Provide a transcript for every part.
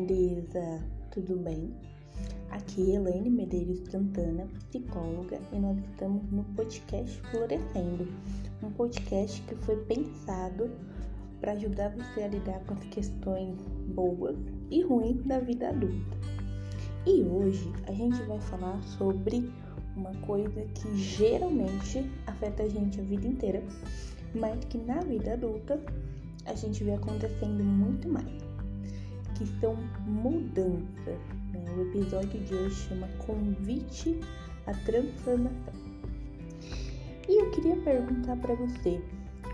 moça, tudo bem? Aqui é Elaine Medeiros Santana, psicóloga, e nós estamos no podcast Florescendo, um podcast que foi pensado para ajudar você a lidar com as questões boas e ruins da vida adulta. E hoje a gente vai falar sobre uma coisa que geralmente afeta a gente a vida inteira, mas que na vida adulta a gente vê acontecendo muito mais que são mudanças. Né? O episódio de hoje chama Convite à Transformação. E eu queria perguntar para você,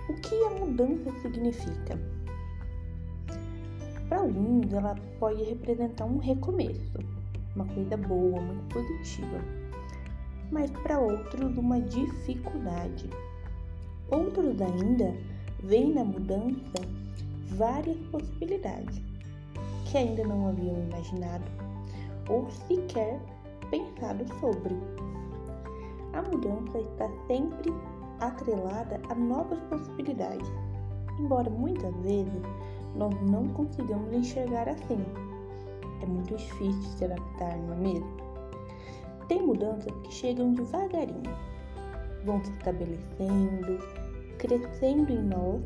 o que a mudança significa? Para alguns, ela pode representar um recomeço, uma coisa boa, muito positiva. Mas para outros, uma dificuldade. Outros ainda veem na mudança várias possibilidades que ainda não haviam imaginado ou sequer pensado sobre. A mudança está sempre atrelada a novas possibilidades, embora muitas vezes nós não consigamos enxergar assim. É muito difícil se adaptar, não é mesmo? Tem mudanças que chegam devagarinho, vão se estabelecendo, crescendo em nós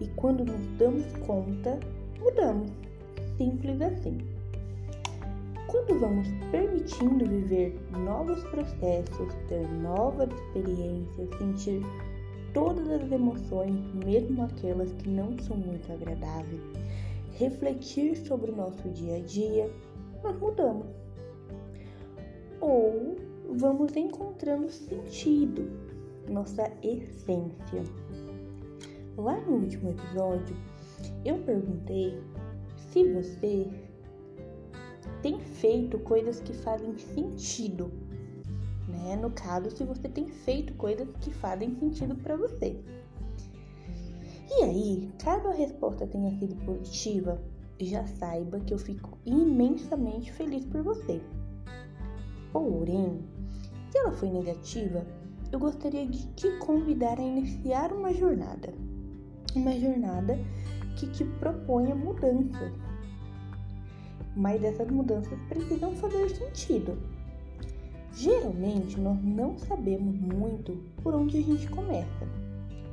e quando nos damos conta, mudamos. Simples assim. Quando vamos permitindo viver novos processos, ter novas experiências, sentir todas as emoções, mesmo aquelas que não são muito agradáveis, refletir sobre o nosso dia a dia, nós mudamos. Ou vamos encontrando sentido, nossa essência. Lá no último episódio, eu perguntei se você tem feito coisas que fazem sentido, né? No caso, se você tem feito coisas que fazem sentido para você. E aí, caso a resposta tenha sido positiva, já saiba que eu fico imensamente feliz por você. Porém, se ela foi negativa, eu gostaria de te convidar a iniciar uma jornada. Uma jornada que te proponha mudanças. Mas essas mudanças precisam fazer sentido. Geralmente nós não sabemos muito por onde a gente começa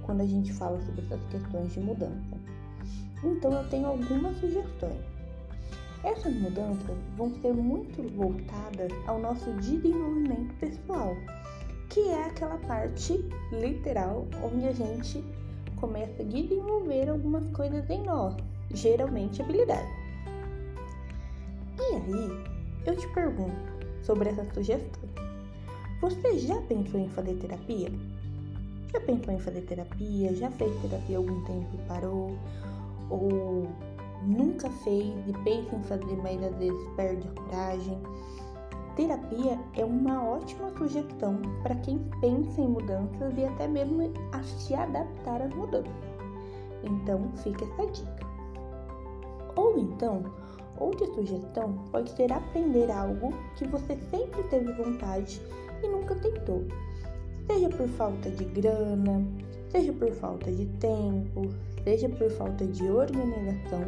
quando a gente fala sobre essas questões de mudança. Então eu tenho algumas sugestões. Essas mudanças vão ser muito voltadas ao nosso desenvolvimento pessoal, que é aquela parte literal onde a gente começa a desenvolver algumas coisas em nós, geralmente habilidades. E aí, eu te pergunto sobre essa sugestão. Você já pensou em fazer terapia? Já pensou em fazer terapia? Já fez terapia algum tempo e parou? Ou nunca fez e pensa em fazer, mas às vezes perde a coragem? Terapia é uma ótima sugestão para quem pensa em mudanças e até mesmo a se adaptar às mudanças. Então, fica essa dica. Ou então, outra sugestão pode ser aprender algo que você sempre teve vontade e nunca tentou. Seja por falta de grana, seja por falta de tempo, seja por falta de organização,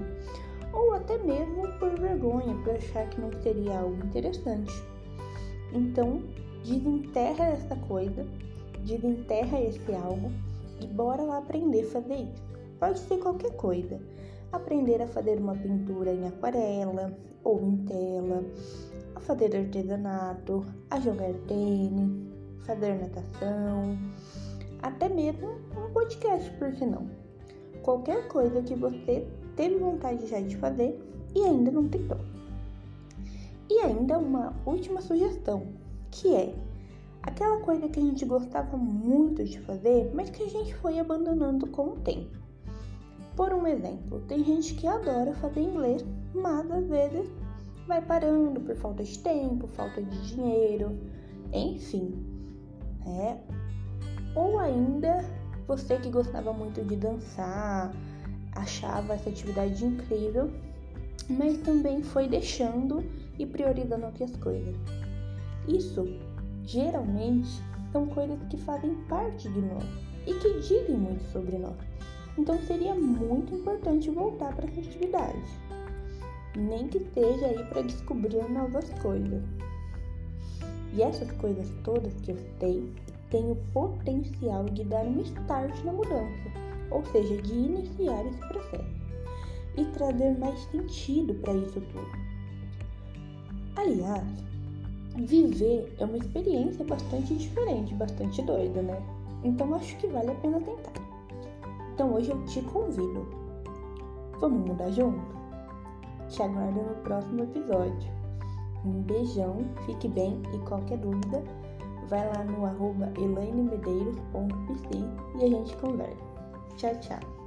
ou até mesmo por vergonha, por achar que não seria algo interessante. Então, desenterra essa coisa, desenterra esse algo e bora lá aprender a fazer isso. Pode ser qualquer coisa. Aprender a fazer uma pintura em aquarela ou em tela, a fazer artesanato, a jogar tênis, fazer natação, até mesmo um podcast, por que não? Qualquer coisa que você teve vontade já de fazer e ainda não tentou. E ainda uma última sugestão, que é aquela coisa que a gente gostava muito de fazer, mas que a gente foi abandonando com o tempo. Por um exemplo, tem gente que adora fazer inglês, mas às vezes vai parando por falta de tempo, falta de dinheiro, enfim. Né? Ou ainda você que gostava muito de dançar, achava essa atividade incrível, mas também foi deixando e priorizando outras coisas. Isso geralmente são coisas que fazem parte de nós e que dizem muito sobre nós. Então seria muito importante voltar para essa atividade. nem que seja aí para descobrir novas coisas. E essas coisas todas que eu citei têm o potencial de dar um start na mudança, ou seja, de iniciar esse processo e trazer mais sentido para isso tudo. Aliás, viver é uma experiência bastante diferente, bastante doida, né? Então acho que vale a pena tentar. Então hoje eu te convido. Vamos mudar junto? Te aguardo no próximo episódio. Um beijão, fique bem e qualquer dúvida, vai lá no arroba elainemedeiros.pc e a gente conversa. Tchau, tchau.